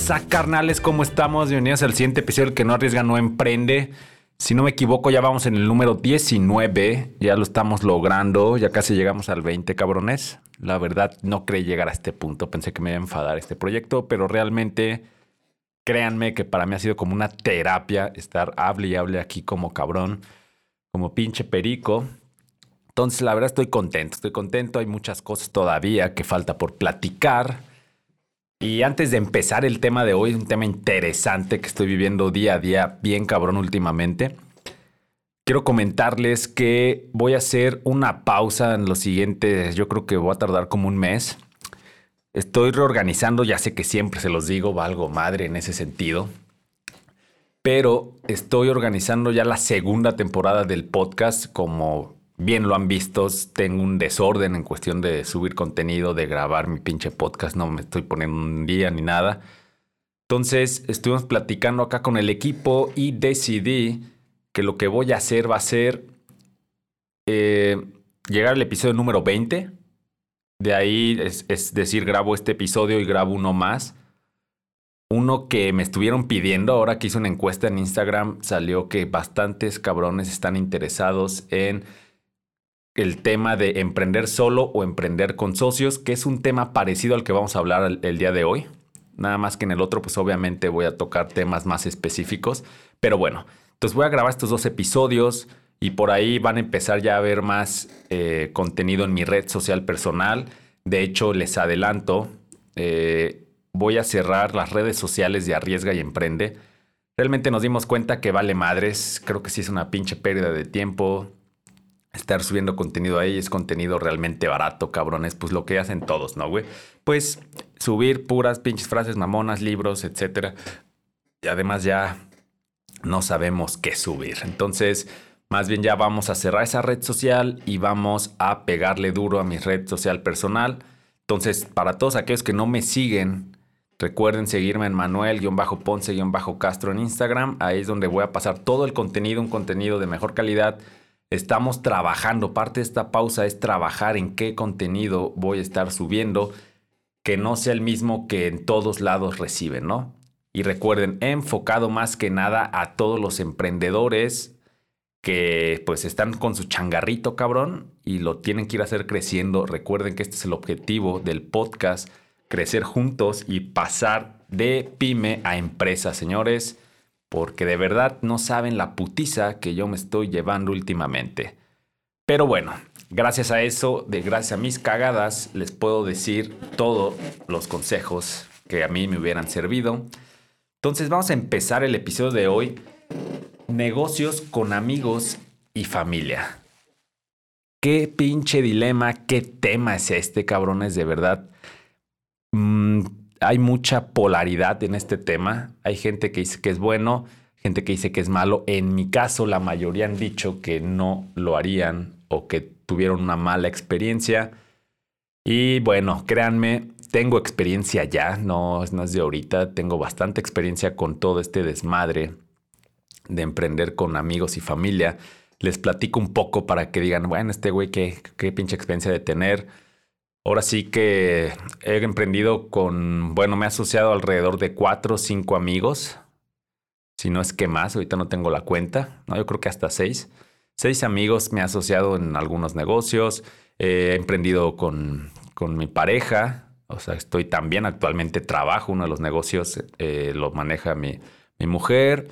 pasa, carnales? ¿Cómo estamos? Bienvenidos al siguiente episodio El que no arriesga, no emprende. Si no me equivoco, ya vamos en el número 19. Ya lo estamos logrando. Ya casi llegamos al 20, cabrones. La verdad, no creí llegar a este punto. Pensé que me iba a enfadar este proyecto, pero realmente, créanme que para mí ha sido como una terapia estar hable y hable aquí como cabrón, como pinche perico. Entonces, la verdad, estoy contento. Estoy contento. Hay muchas cosas todavía que falta por platicar. Y antes de empezar el tema de hoy, un tema interesante que estoy viviendo día a día, bien cabrón últimamente. Quiero comentarles que voy a hacer una pausa en los siguientes, yo creo que voy a tardar como un mes. Estoy reorganizando, ya sé que siempre se los digo, valgo madre en ese sentido. Pero estoy organizando ya la segunda temporada del podcast como bien lo han visto, tengo un desorden en cuestión de subir contenido, de grabar mi pinche podcast, no me estoy poniendo un día ni nada. Entonces estuvimos platicando acá con el equipo y decidí que lo que voy a hacer va a ser eh, llegar al episodio número 20. De ahí es, es decir, grabo este episodio y grabo uno más. Uno que me estuvieron pidiendo, ahora que hice una encuesta en Instagram, salió que bastantes cabrones están interesados en el tema de emprender solo o emprender con socios, que es un tema parecido al que vamos a hablar el, día de hoy. Nada más que en el otro, pues obviamente voy a tocar temas más específicos. Pero bueno, entonces voy a grabar estos dos episodios y por ahí van a empezar ya a ver más eh, contenido en mi red social personal. De hecho, les adelanto, eh, voy a cerrar las redes sociales de Arriesga y Emprende. Realmente nos dimos cuenta que vale madres. Creo que sí es una pinche pérdida de tiempo estar subiendo contenido ahí es contenido realmente barato, cabrones, pues lo que hacen todos, ¿no, güey? Pues subir puras pinches frases mamonas, libros, etcétera. Y además ya no sabemos qué subir. Entonces, más bien ya vamos a cerrar esa red social y vamos a pegarle duro a mi red social personal. Entonces, para todos aquellos que no me siguen, recuerden seguirme en Manuel-Ponce-Castro en Instagram. Ahí es donde voy a pasar todo el contenido, un contenido de mejor calidad estamos trabajando. Parte de esta pausa es trabajar en qué contenido voy a estar subiendo, que no sea el mismo que en todos lados reciben, ¿no? Y recuerden, he enfocado más que nada a todos los emprendedores que pues están con su changarrito cabrón y lo tienen que ir a hacer creciendo. Recuerden que este es el objetivo del podcast, crecer juntos y pasar de pyme a empresa, señores porque de verdad no saben la putiza que yo me estoy llevando últimamente. Pero bueno, gracias a eso, de gracias a mis cagadas, les puedo decir todos los consejos que a mí me hubieran servido. Entonces vamos a empezar el episodio de hoy. Negocios con amigos y familia. Qué pinche dilema, qué tema es este, cabrones, de verdad. Mm, hay mucha polaridad en este tema. Hay gente que dice que es bueno, gente que dice que es malo. En mi caso, la mayoría han dicho que no lo harían o que tuvieron una mala experiencia. Y bueno, créanme, tengo experiencia ya, no, es de ahorita, tengo bastante experiencia con todo este desmadre de emprender con amigos y familia. Les platico un poco para que digan, bueno, este güey, qué pinche experiencia de tener. Ahora sí que he emprendido con, bueno, me he asociado alrededor de cuatro o cinco amigos, si no es que más, ahorita no tengo la cuenta, no, yo creo que hasta seis. Seis amigos me he asociado en algunos negocios, he emprendido con, con mi pareja, o sea, estoy también actualmente trabajo, uno de los negocios eh, lo maneja mi, mi mujer,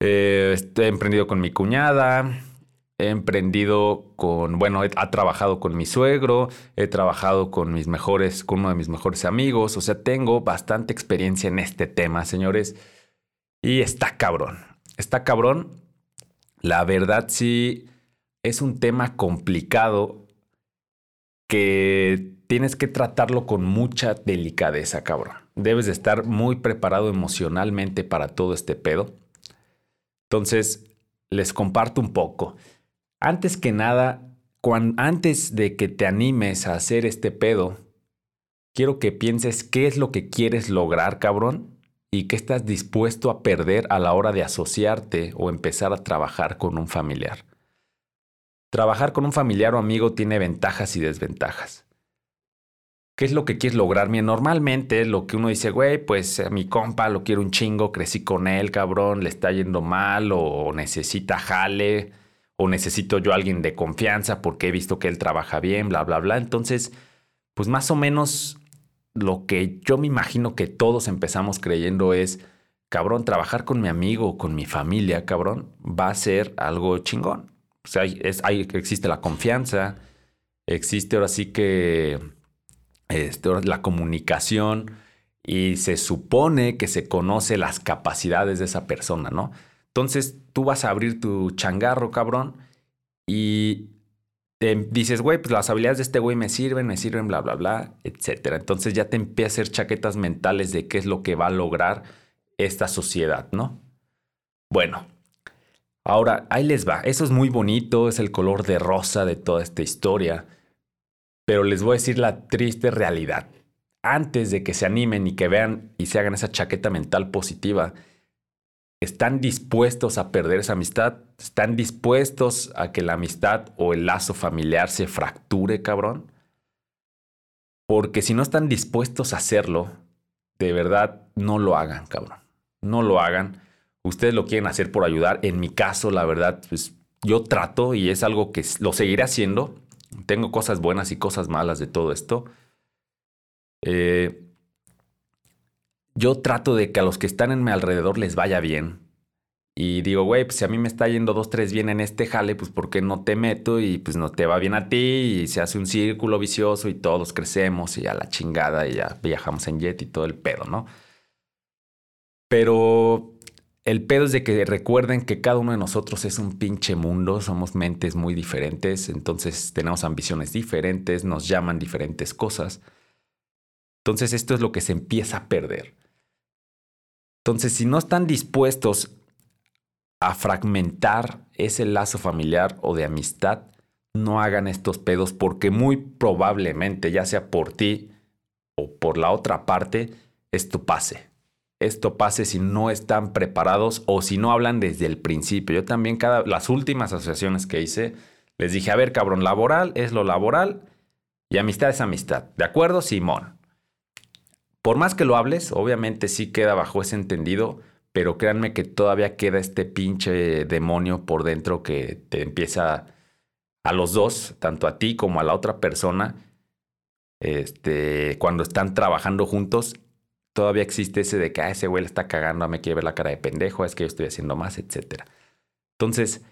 eh, he emprendido con mi cuñada, he emprendido con, bueno, he, ha trabajado con mi suegro, he trabajado con mis mejores, con uno de mis mejores amigos, o sea, tengo bastante experiencia en este tema, señores, y está cabrón, está cabrón. La verdad sí es un tema complicado que tienes que tratarlo con mucha delicadeza, cabrón. Debes de estar muy preparado emocionalmente para todo este pedo. Entonces, les comparto un poco. Antes que nada, antes de que te animes a hacer este pedo, quiero que pienses qué es lo que quieres lograr, cabrón, y qué estás dispuesto a perder a la hora de asociarte o empezar a trabajar con un familiar. Trabajar con un familiar o amigo tiene ventajas y desventajas. ¿Qué es lo que quieres lograr? Bien, normalmente lo que uno dice, güey, pues a mi compa lo quiero un chingo, crecí con él, cabrón, le está yendo mal o necesita jale o necesito yo a alguien de confianza porque he visto que él trabaja bien, bla, bla, bla. Entonces, pues más o menos lo que yo me imagino que todos empezamos creyendo es, cabrón, trabajar con mi amigo con mi familia, cabrón, va a ser algo chingón. O sea, es, hay, existe la confianza, existe ahora sí que este, la comunicación y se supone que se conoce las capacidades de esa persona, ¿no? Entonces tú vas a abrir tu changarro, cabrón, y dices, güey, pues las habilidades de este güey me sirven, me sirven, bla, bla, bla, etcétera. Entonces ya te empieza a hacer chaquetas mentales de qué es lo que va a lograr esta sociedad, ¿no? Bueno, ahora ahí les va. Eso es muy bonito, es el color de rosa de toda esta historia pero les voy a decir la triste realidad. Antes de que se animen y que vean y se hagan esa chaqueta mental positiva, ¿están dispuestos a perder esa amistad? ¿Están dispuestos a que la amistad o el lazo familiar se fracture, cabrón? Porque si no están dispuestos a hacerlo, de verdad no lo hagan, cabrón. No lo hagan. Ustedes lo quieren hacer por ayudar. En mi caso, la verdad, pues yo trato y es algo que lo seguiré haciendo tengo cosas buenas y cosas malas de todo esto. Eh, yo trato de que a los que están en mi alrededor les vaya bien. Y digo, güey, pues si a mí me está yendo dos, tres bien en este jale, pues ¿por qué no te meto? Y pues no te va bien a ti y se hace un círculo vicioso y todos crecemos y a la chingada y ya viajamos en jet y todo el pedo, ¿no? Pero el pedo es de que recuerden que cada uno de nosotros es un pinche mundo, somos mentes muy diferentes, entonces tenemos ambiciones diferentes, nos llaman diferentes cosas. Entonces esto es lo que se empieza a perder. Entonces si no están dispuestos a fragmentar ese lazo familiar o de amistad, no hagan estos pedos porque muy probablemente, ya sea por ti o por la otra parte, esto pase esto pase si no están preparados o si no hablan desde el principio. Yo también, cada, las últimas asociaciones que hice, les dije, a ver, cabrón, laboral es lo laboral y amistad es amistad. ¿De acuerdo, Simón? Por más que lo hables, obviamente sí queda bajo ese entendido, pero créanme que todavía queda este pinche demonio por dentro que te empieza a los dos, tanto a ti como a la otra persona, este, cuando están trabajando juntos, todavía existe ese de que ah, ese güey le está cagando, me quiere ver la cara de pendejo, es que yo estoy haciendo más, etc. Entonces,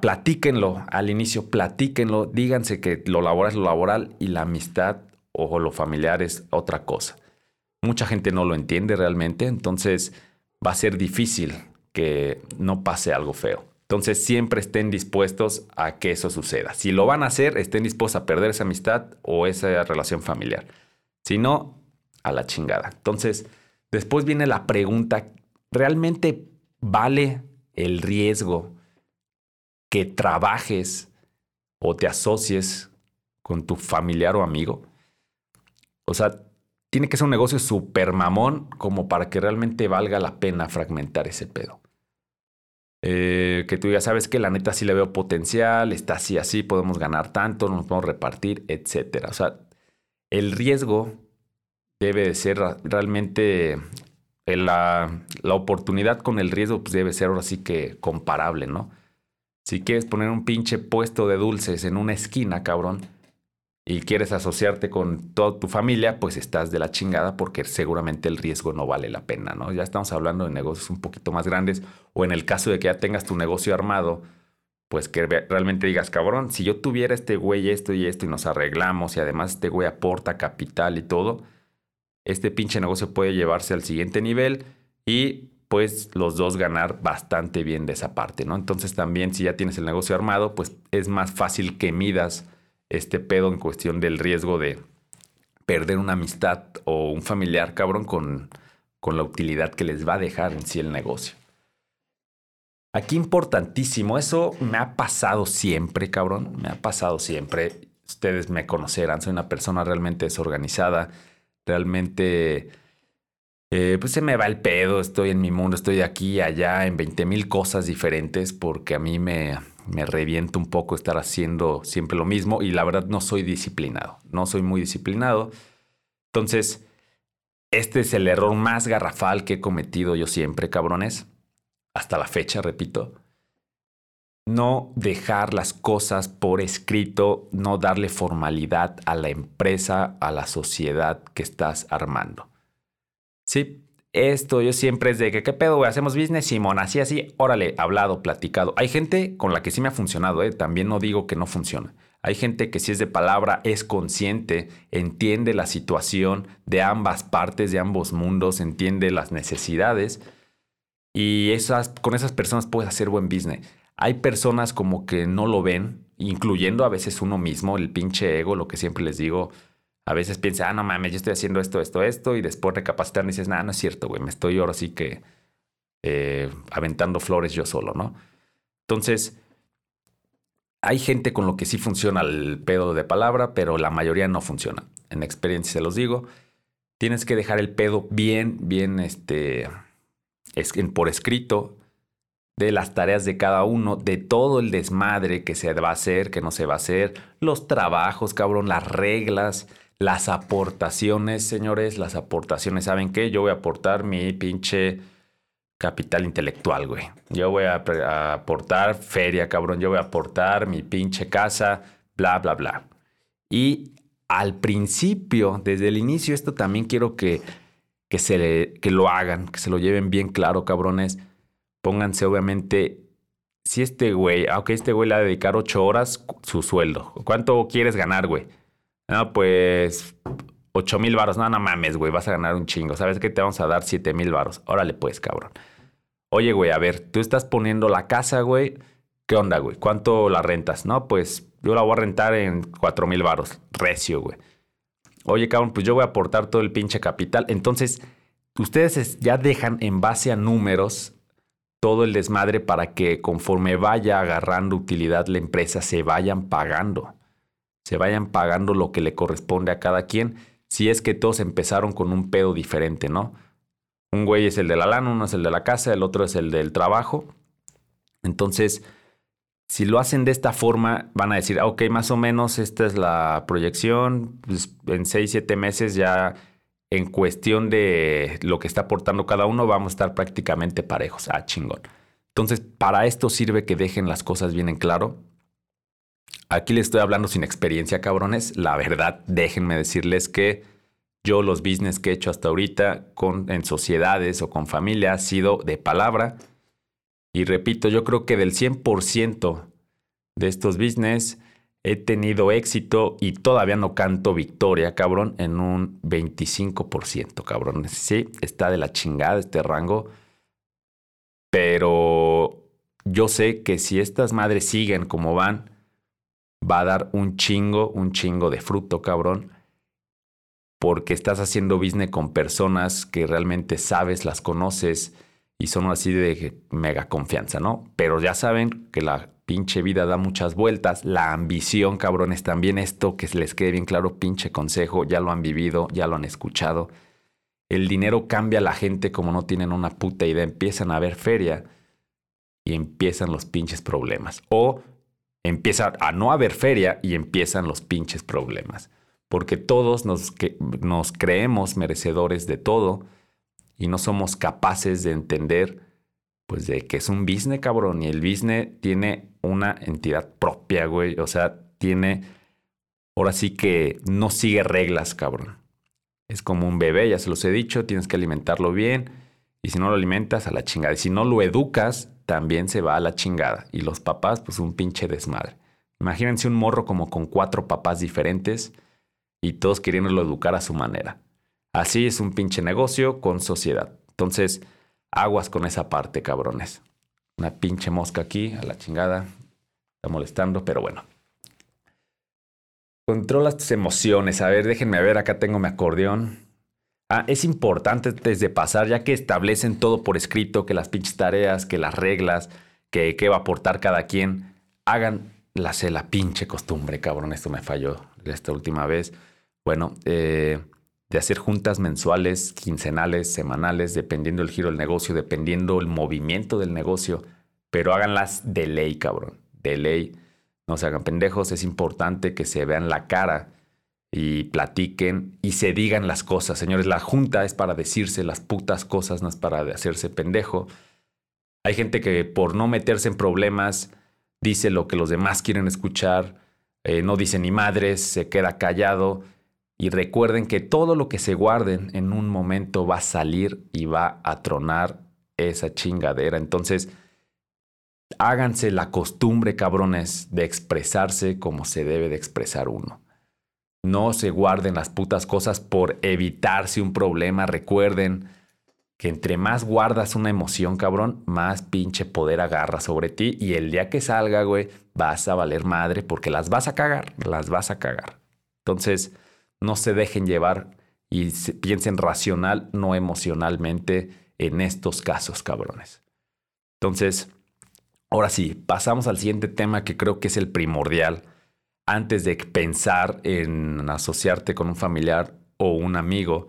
platíquenlo al inicio, platíquenlo, díganse que lo laboral es lo laboral y la amistad o lo familiar es otra cosa. Mucha gente no lo entiende realmente, entonces va a ser difícil que no pase algo feo. Entonces siempre estén dispuestos a que eso suceda. Si lo van a hacer, estén dispuestos a perder esa amistad o esa relación familiar. Si no, a la chingada. Entonces, después viene la pregunta, ¿realmente vale el riesgo que trabajes o te asocies con tu familiar o amigo? O sea, tiene que ser un negocio súper mamón como para que realmente valga la pena fragmentar ese pedo. Eh, que tú ya sabes que la neta sí le veo potencial, está así, así, podemos ganar tanto, nos podemos repartir, etc. O sea, el riesgo debe de ser realmente la, la, oportunidad con el riesgo pues debe ser ahora sí que comparable, ¿no? Si quieres poner un pinche puesto de dulces en una esquina, cabrón, y quieres asociarte con toda tu familia, pues estás de la chingada porque seguramente el riesgo no vale la pena, ¿no? Ya estamos hablando de negocios un poquito más grandes o en el caso de que ya tengas tu negocio armado, pues que realmente digas, cabrón, si yo tuviera este güey esto y esto y nos arreglamos y además este güey aporta capital y todo, este pinche negocio puede llevarse al siguiente nivel y pues los dos ganar bastante bien de esa parte, ¿no? Entonces también si ya tienes el negocio armado, pues es más fácil que midas este pedo en cuestión del riesgo de perder una amistad o un familiar, cabrón, con, con la utilidad que les va a dejar en sí el negocio. Aquí importantísimo, eso me ha pasado siempre, cabrón, me ha pasado siempre. Ustedes me conocerán, soy una persona realmente desorganizada Realmente, eh, pues se me va el pedo, estoy en mi mundo, estoy aquí, allá, en 20 mil cosas diferentes, porque a mí me, me reviento un poco estar haciendo siempre lo mismo y la verdad no soy disciplinado, no soy muy disciplinado. Entonces, este es el error más garrafal que he cometido yo siempre, cabrones, hasta la fecha, repito. No dejar las cosas por escrito, no darle formalidad a la empresa, a la sociedad que estás armando. Sí, esto yo siempre es de que, ¿qué pedo, güey? Hacemos business, Simón, así, así, órale, hablado, platicado. Hay gente con la que sí me ha funcionado, ¿eh? También no digo que no funciona. Hay gente que si es de palabra, es consciente, entiende la situación de ambas partes, de ambos mundos, entiende las necesidades. Y esas, con esas personas puedes hacer buen business. Hay personas como que no lo ven, incluyendo a veces uno mismo, el pinche ego, lo que siempre les digo, a veces piensa, ah, no mames, yo estoy haciendo esto, esto, esto, y después recapacitar y dices, nada, no es cierto, güey, me estoy ahora sí que eh, aventando flores yo solo, ¿no? Entonces, hay gente con lo que sí funciona el pedo de palabra, pero la mayoría no funciona. En experiencia se los digo, tienes que dejar el pedo bien, bien, este, por escrito, de las tareas de cada uno, de todo el desmadre que se va a hacer, que no se va a hacer, los trabajos, cabrón, las reglas, las aportaciones, señores, las aportaciones. ¿Saben qué? Yo voy a aportar mi pinche capital intelectual, güey. Yo voy a, aportar feria, cabrón. Yo voy a aportar mi pinche casa, bla, bla, bla. Y al principio, desde el inicio, esto también quiero que, que, se que lo hagan, que se lo lleven bien claro, cabrones. Pónganse, obviamente, si este güey, aunque este güey le va a dedicar ocho horas, su sueldo. ¿Cuánto quieres ganar, güey? No, pues 8 mil varos. No, no mames, güey, vas a ganar un chingo. ¿Sabes qué? Te vamos a dar 7 mil varos. Órale, pues, cabrón. Oye, güey, a ver, tú estás poniendo la casa, güey. ¿Qué onda, güey? ¿Cuánto la rentas? No, pues yo la voy a rentar en 4 mil varos. Recio, güey. Oye, cabrón, pues yo voy a aportar todo el pinche capital. Entonces, ustedes ya dejan en base a números todo el desmadre para que conforme vaya agarrando utilidad la empresa se vayan pagando se vayan pagando lo que le corresponde a cada quien, si es que todos empezaron con un pedo diferente, ¿no? Un güey es el de la lana, uno es el de la casa, el otro es el del trabajo. Entonces, si lo hacen de esta forma, van a decir, ok, más o menos esta es la proyección, pues, en 6, 7 meses ya en cuestión de lo que está aportando cada uno, vamos a estar prácticamente parejos. Ah, chingón. Entonces, para esto sirve que dejen las cosas bien en claro Aquí les estoy hablando sin experiencia, cabrones. La verdad, déjenme decirles que yo los business que he hecho hasta ahorita con, en sociedades o con familia ha sido de palabra. Y repito, yo creo que del 100% de estos business he tenido éxito y todavía no canto victoria, cabrón, en un 25%, cabrón. Sí, está de la chingada este rango. Pero yo sé que si estas madres siguen como van, va a dar un chingo, un chingo de fruto, cabrón. Porque estás haciendo business con personas que realmente sabes, las conoces y son así de mega confianza, ¿no? Pero ya saben que la pinche vida da muchas vueltas. La ambición, cabrones, también esto que les quede bien claro, pinche consejo, ya lo han vivido, ya lo han escuchado. El dinero cambia a la gente como no tienen una puta idea. Empiezan a ver feria y empiezan los pinches problemas. O empieza a no haber feria y empiezan los pinches problemas. Porque todos nos, creemos merecedores de todo y no somos capaces de entender pues de que es un business, cabrón. Y el business tiene una entidad propia, güey. O sea, tiene... Ahora sí que no sigue reglas, cabrón. Es como un bebé, ya se los he dicho, tienes que alimentarlo bien. Y si no lo alimentas, a la chingada. Y si no lo educas, también se va a la chingada. Y los papás, pues un pinche desmadre. Imagínense un morro como con cuatro papás diferentes y todos queriéndolo educar a su manera. Así es un pinche negocio con sociedad. Entonces, aguas con esa parte, cabrones. Una pinche mosca aquí, a la chingada. Está molestando, pero bueno. Controlas tus emociones. A ver, déjenme ver, acá tengo mi acordeón. Ah, es importante desde pasar, ya que establecen todo por escrito, que las pinches tareas, que las reglas, que qué va a aportar cada quien, hagan la la pinche costumbre, cabrón, esto me falló esta última vez. Bueno, eh, de hacer juntas mensuales, quincenales, semanales, dependiendo el giro del negocio, dependiendo el movimiento del negocio, pero háganlas de ley, cabrón. de ley, no se hagan pendejos, es importante que se vean la cara y platiquen y se digan las cosas. Señores, la junta es para decirse las putas cosas, no es para hacerse pendejo. Hay gente que por no meterse en problemas dice lo que los demás quieren escuchar, eh, no dice ni madres, se queda callado. Y recuerden que todo lo que se guarden en un momento va a salir y va a tronar esa chingadera. Entonces, háganse la costumbre, cabrones, de expresarse como se debe de expresar uno. No se guarden las putas cosas por evitarse un problema. Recuerden que entre más guardas una emoción, cabrón, más pinche poder agarra sobre ti. Y el día que salga, güey, vas a valer madre porque las vas a cagar, las vas a cagar. Entonces, no se dejen llevar y piensen racional, no emocionalmente en estos casos, cabrones. Entonces, ahora sí, pasamos al siguiente tema que creo que es el primordial antes de pensar en asociarte con un familiar o un amigo.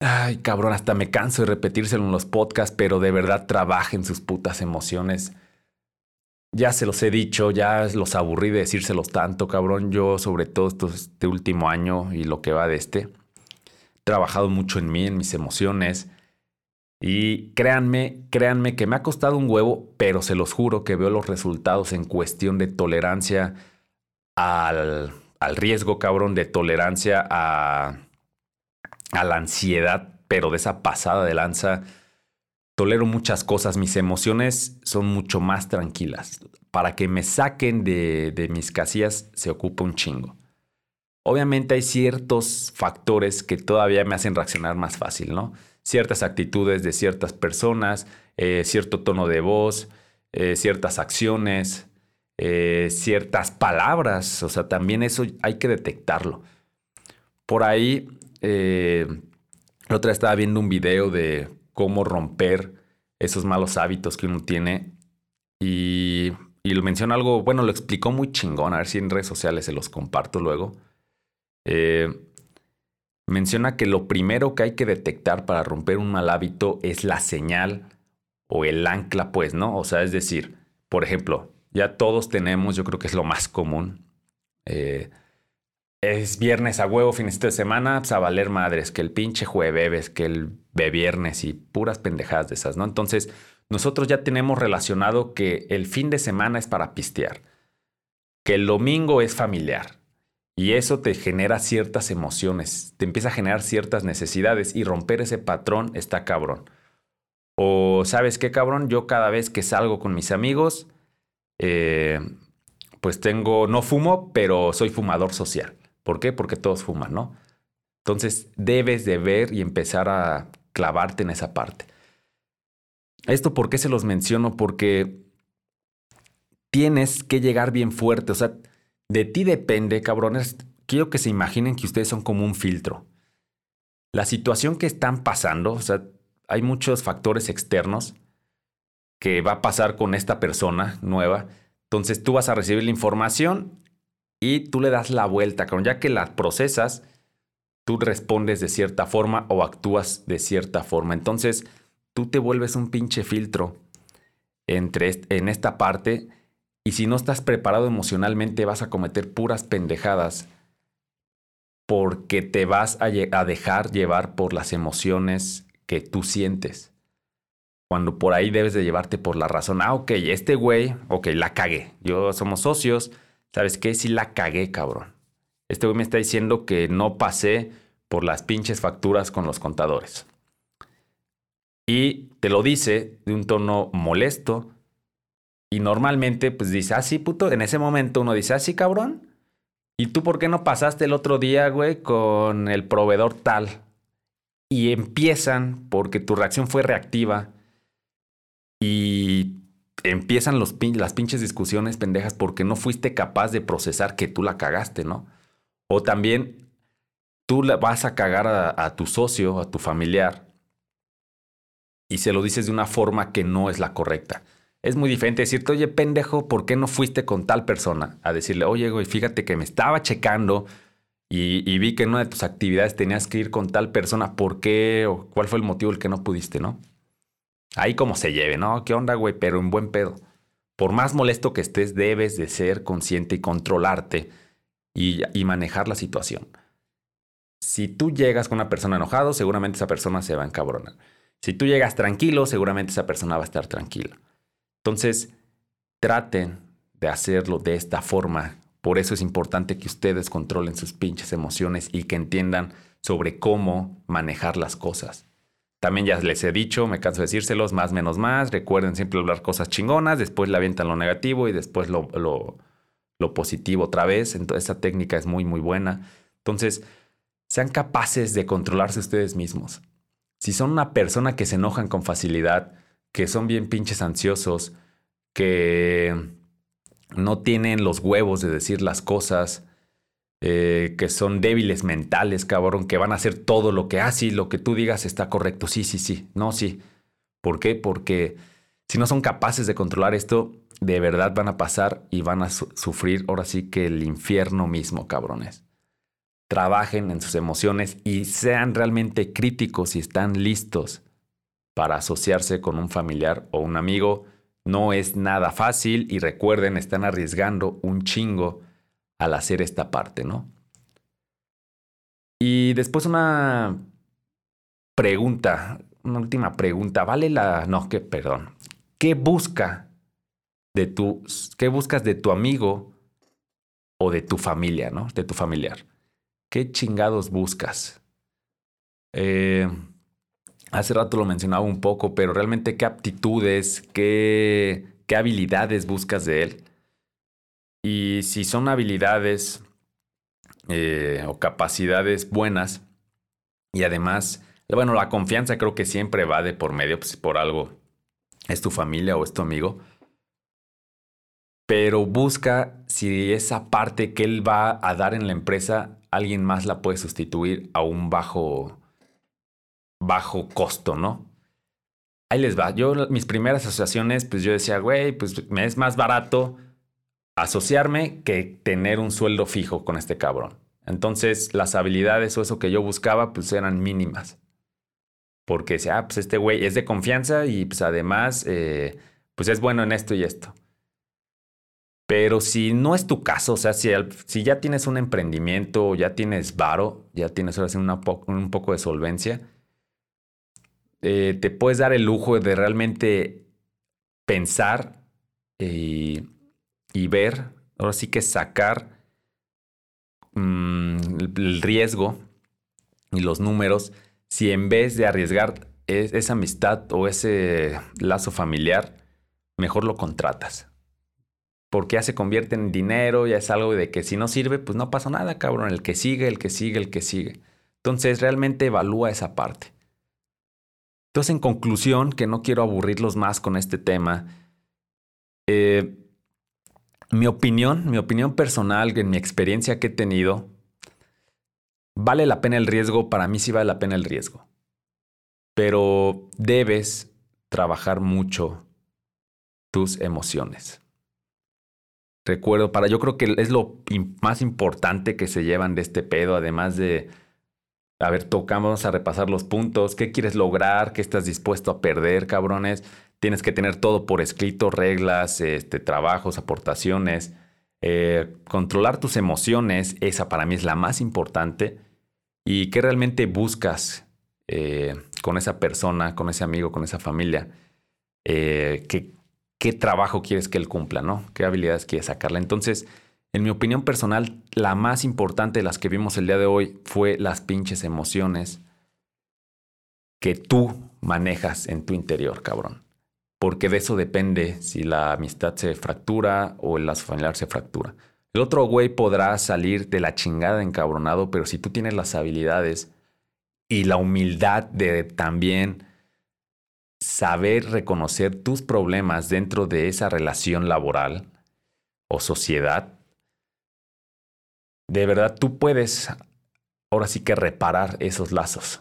Ay, cabrón, hasta me canso de repetírselo en los podcasts, pero de verdad trabajen sus putas emociones. Ya se los he dicho, ya los aburrí de decírselos tanto, cabrón. Yo, sobre todo este último año y lo que va de este, he trabajado mucho en mí, en mis emociones. Y créanme, créanme que me ha costado un huevo, pero se los juro que veo los resultados en cuestión de tolerancia al, al riesgo, cabrón, de tolerancia a, a la ansiedad, pero de esa pasada de lanza. Tolero muchas cosas, mis emociones son mucho más tranquilas. Para que me saquen de, de mis casillas se ocupa un chingo. Obviamente hay ciertos factores que todavía me hacen reaccionar más fácil, ¿no? Ciertas actitudes de ciertas personas, eh, cierto tono de voz, eh, ciertas acciones, eh, ciertas palabras, o sea, también eso hay que detectarlo. Por ahí, eh, la otra estaba viendo un video de cómo romper esos malos hábitos que uno tiene y, lo menciona algo, bueno, lo explicó muy chingón, a ver si en redes sociales se los comparto luego. Eh, menciona que lo primero que hay que detectar para romper un mal hábito es la señal o el ancla, pues, ¿no? O sea, es decir, por ejemplo, ya todos tenemos, yo creo que es lo más común. Eh, es viernes a huevo, fin de semana, pues a valer madres, que el pinche jueves, que el de viernes y puras pendejadas de esas, ¿no? Entonces, nosotros ya tenemos relacionado que el fin de semana es para pistear, que el domingo es familiar. Y eso te genera ciertas emociones, te empieza a generar ciertas necesidades y romper ese patrón está cabrón. O sabes qué cabrón, yo cada vez que salgo con mis amigos, eh, pues tengo, no fumo, pero soy fumador social. ¿Por qué? Porque todos fuman, ¿no? Entonces debes de ver y empezar a clavarte en esa parte. Esto, ¿por qué se los menciono? Porque tienes que llegar bien fuerte. O sea, de ti depende, cabrones. Quiero que se imaginen que ustedes son como un filtro. La situación que están pasando, o sea, hay muchos factores externos que va a pasar con esta persona nueva. Entonces tú vas a recibir la información y tú le das la vuelta, ya que la procesas, tú respondes de cierta forma o actúas de cierta forma. Entonces tú te vuelves un pinche filtro entre en esta parte y si no estás preparado emocionalmente vas a cometer puras pendejadas porque te vas a, a dejar llevar por las emociones que tú sientes. Cuando por ahí debes de llevarte por la razón. Ah, ok, este güey, ok, la cagué. Yo somos socios. ¿Sabes qué? Sí la cagué, cabrón. Este güey me está diciendo que no pasé por las pinches facturas con los contadores. Y te lo dice de un tono molesto. Y normalmente, pues dice, ah, sí, puto. En ese momento uno dice, ah, sí, cabrón. ¿Y tú por qué no pasaste el otro día, güey, con el proveedor tal? Y empiezan, porque tu reacción fue reactiva, y empiezan las pinches discusiones pendejas porque no fuiste capaz de procesar que tú la cagaste, ¿no? O también tú la vas a cagar a, tu socio, a tu familiar, y se lo dices de una forma que no es la correcta. Es muy diferente decirte, oye, pendejo, ¿por qué no fuiste con tal persona? A decirle, oye, güey, fíjate que me estaba checando y, y, vi que en una de tus actividades tenías que ir con tal persona. ¿Por qué? ¿O cuál fue el motivo el que no pudiste, no? Ahí como se lleve, ¿no? ¿Qué onda, güey? Pero en buen pedo. por más molesto que estés, debes de ser consciente y controlarte y, y manejar la situación. Si tú llegas con una persona enojado, seguramente esa persona se va a encabronar. Si tú llegas tranquilo, seguramente esa persona va a estar tranquila. Entonces, traten de hacerlo de esta forma. Por eso es importante que ustedes controlen sus pinches emociones y que entiendan sobre cómo manejar las cosas. También ya les he dicho, me canso de decírselos, más menos más. Recuerden siempre hablar cosas chingonas, después le avientan lo negativo y después lo, lo, positivo otra vez. Entonces, esa técnica es muy, muy buena. Entonces, sean capaces de controlarse ustedes mismos. Si son una persona que se enojan con facilidad, que son bien pinches ansiosos, que no tienen los huevos de decir las cosas, eh, que son débiles mentales, cabrón, que van a hacer todo lo que, ah, sí, lo que tú digas está correcto, sí, sí, sí, no, sí. ¿Por qué? Porque si no son capaces de controlar esto, de verdad van a pasar y van a sufrir ahora sí que el infierno mismo, cabrones trabajen en sus emociones y sean realmente críticos y están listos para asociarse con un familiar o un amigo. No es nada fácil y recuerden, están arriesgando un chingo al hacer esta parte, ¿no? Y después una pregunta, una última pregunta, ¿vale la... no, que, perdón. ¿Qué busca de tu... qué buscas de tu amigo o de tu familia, ¿no? De tu familiar. ¿Qué chingados buscas? Eh, hace rato lo mencionaba un poco, pero realmente qué aptitudes, qué, qué habilidades buscas de él. Y si son habilidades eh, o capacidades buenas, y además, bueno, la confianza creo que siempre va de por medio, pues por algo es tu familia o es tu amigo pero busca si esa parte que él va a dar en la empresa, alguien más la puede sustituir a un bajo, bajo costo, ¿no? Ahí les va. Yo, mis primeras asociaciones, pues yo decía, güey, pues me es más barato asociarme que tener un sueldo fijo con este cabrón. Entonces, las habilidades o eso que yo buscaba, pues eran mínimas. Porque decía, ah, pues este güey es de confianza y pues además, eh, pues es bueno en esto y esto. Pero si no es tu caso, o sea, si, si ya tienes un emprendimiento, ya tienes varo, ya tienes ahora sí un poco de solvencia, eh, te puedes dar el lujo de realmente pensar y, ver, ahora sí que sacar mm, el riesgo y los números, si en vez de arriesgar esa amistad o ese lazo familiar, mejor lo contratas porque ya se convierte en dinero, ya es algo de que si no sirve, pues no pasa nada, cabrón. El que sigue, el que sigue, el que sigue. Entonces realmente evalúa esa parte. Entonces, en conclusión, que no quiero aburrirlos más con este tema, eh, mi opinión, mi opinión personal, en mi experiencia que he tenido, vale la pena el riesgo, para mí sí vale la pena el riesgo. Pero debes trabajar mucho tus emociones. Recuerdo, para yo creo que es lo más importante que se llevan de este pedo, además de, a ver, tocamos a repasar los puntos, qué quieres lograr, qué estás dispuesto a perder, cabrones. Tienes que tener todo por escrito, reglas, este, trabajos, aportaciones. Eh, controlar tus emociones, esa para mí es la más importante. Y qué realmente buscas eh, con esa persona, con ese amigo, con esa familia. Eh, que qué trabajo quieres que él cumpla, ¿no? ¿Qué habilidades quieres sacarle? Entonces, en mi opinión personal, la más importante de las que vimos el día de hoy fue las pinches emociones que tú manejas en tu interior, cabrón. Porque de eso depende si la amistad se fractura o el lazo familiar se fractura. El otro güey podrá salir de la chingada encabronado, pero si tú tienes las habilidades y la humildad de también saber reconocer tus problemas dentro de esa relación laboral o sociedad, de verdad tú puedes ahora sí que reparar esos lazos,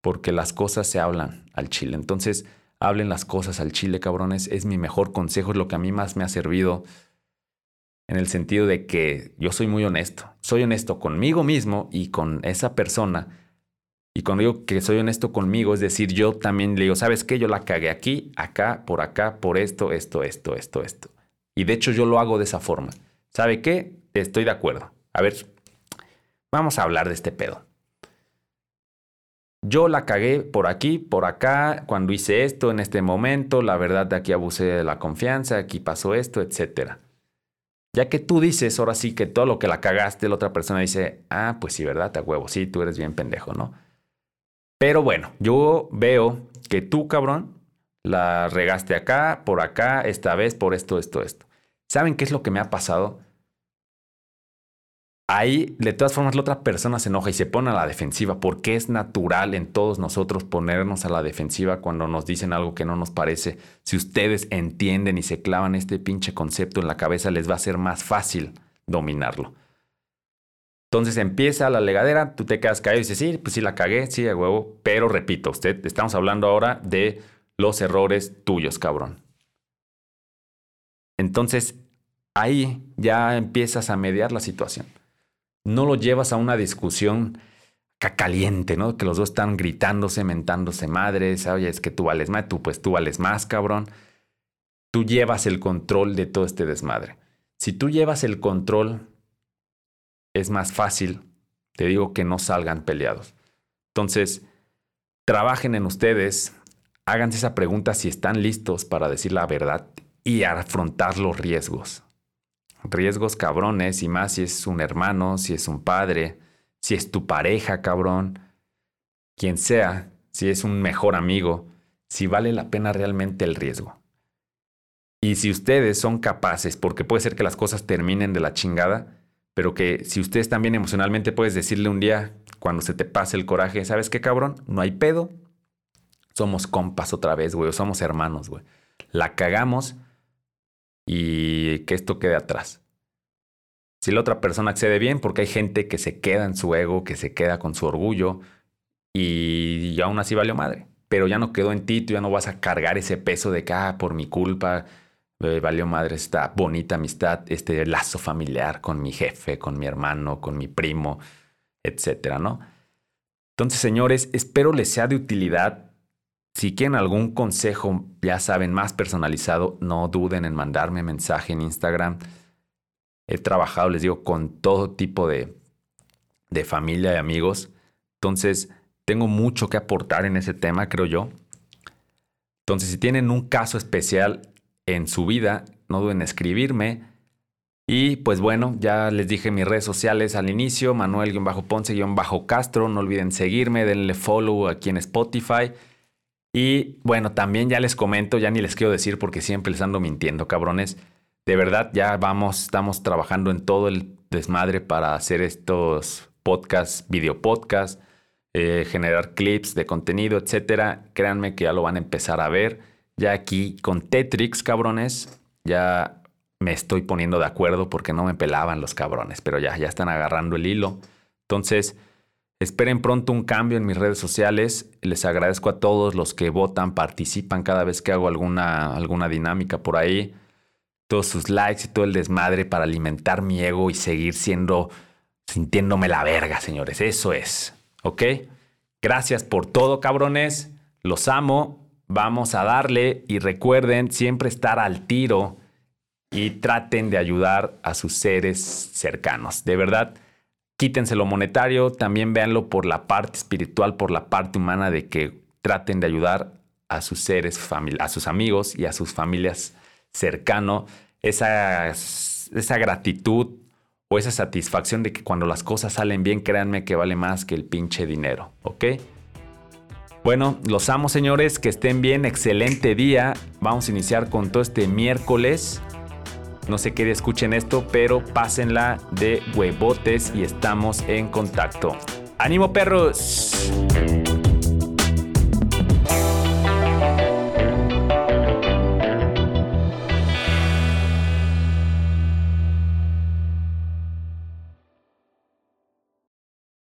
porque las cosas se hablan al chile. Entonces, hablen las cosas al chile, cabrones. Es mi mejor consejo, es lo que a mí más me ha servido en el sentido de que yo soy muy honesto. Soy honesto conmigo mismo y con esa persona y cuando digo que soy honesto conmigo, es decir, yo también le digo, ¿sabes qué? Yo la cagué aquí, acá, por acá, por esto, esto, esto, esto, esto. Y de hecho yo lo hago de esa forma. ¿Sabe qué? Estoy de acuerdo. A ver, vamos a hablar de este pedo. Yo la cagué por aquí, por acá, cuando hice esto, en este momento, la verdad de aquí abusé de la confianza, aquí pasó esto, etc. Ya que tú dices, ahora sí que todo lo que la cagaste, la otra persona dice, ah, pues sí, ¿verdad? Te huevo, sí, tú eres bien pendejo, ¿no? Pero bueno, yo veo que tú, cabrón, la regaste acá, por acá, esta vez, por esto, esto, esto. ¿Saben qué es lo que me ha pasado? Ahí, de todas formas, la otra persona se enoja y se pone a la defensiva, porque es natural en todos nosotros ponernos a la defensiva cuando nos dicen algo que no nos parece. Si ustedes entienden y se clavan este pinche concepto en la cabeza, les va a ser más fácil dominarlo. Entonces empieza la legadera, tú te quedas caído y dices, sí, pues sí la cagué, sí, a huevo. Pero repito, usted, estamos hablando ahora de los errores tuyos, cabrón. Entonces, ahí ya empiezas a mediar la situación. No lo llevas a una discusión caliente, ¿no? Que los dos están gritándose, mentándose madres, oye, es que tú vales más, tú pues tú vales más, cabrón. Tú llevas el control de todo este desmadre. Si tú llevas el control es más fácil, te digo que no salgan peleados. Entonces, trabajen en ustedes, háganse esa pregunta si están listos para decir la verdad y afrontar los riesgos. Riesgos cabrones y más si es un hermano, si es un padre, si es tu pareja, cabrón, quien sea, si es un mejor amigo, si vale la pena realmente el riesgo. Y si ustedes son capaces, porque puede ser que las cosas terminen de la chingada, pero que si ustedes también emocionalmente puedes decirle un día, cuando se te pase el coraje, ¿sabes qué, cabrón? No hay pedo. Somos compas otra vez, güey, o somos hermanos, güey. La cagamos y que esto quede atrás. Si la otra persona accede bien, porque hay gente que se queda en su ego, que se queda con su orgullo y, aún así valió madre. Pero ya no quedó en ti, tú ya no vas a cargar ese peso de que, ah, por mi culpa, valió madre esta bonita amistad, este lazo familiar con mi jefe, con mi hermano, con mi primo, etcétera, ¿no? Entonces, señores, espero les sea de utilidad. Si quieren algún consejo, ya saben, más personalizado, no duden en mandarme mensaje en Instagram. He trabajado, les digo, con todo tipo de, de familia y amigos. Entonces, tengo mucho que aportar en ese tema, creo yo. Entonces, si tienen un caso especial, en su vida, no duden en escribirme. Y pues bueno, ya les dije mis redes sociales al inicio, Manuel-Ponce-Castro, no olviden seguirme, denle follow aquí en Spotify. Y bueno, también ya les comento, ya ni les quiero decir porque siempre les ando mintiendo, cabrones. De verdad, ya vamos, estamos trabajando en todo el desmadre para hacer estos podcasts, video podcasts, eh, generar clips de contenido, etcétera. Créanme que ya lo van a empezar a ver. Ya aquí con Tetrix, cabrones, ya me estoy poniendo de acuerdo porque no me pelaban los cabrones, pero ya, ya están agarrando el hilo. Entonces, esperen pronto un cambio en mis redes sociales. Les agradezco a todos los que votan, participan cada vez que hago alguna, alguna dinámica por ahí. Todos sus likes y todo el desmadre para alimentar mi ego y seguir siendo, sintiéndome la verga, señores. Eso es. ¿Ok? Gracias por todo, cabrones. Los amo Vamos a darle y recuerden siempre estar al tiro y traten de ayudar a sus seres cercanos. De verdad, quítense lo monetario, también véanlo por la parte espiritual, por la parte humana de que traten de ayudar a sus seres, a sus amigos y a sus familias cercanos. Esa, esa gratitud o esa satisfacción de que cuando las cosas salen bien, créanme que vale más que el pinche dinero, ¿ok? Bueno, los amo señores, que estén bien, excelente día. Vamos a iniciar con todo este miércoles. No sé qué escuchen esto, pero pásenla de huevotes y estamos en contacto. ¡Ánimo perros!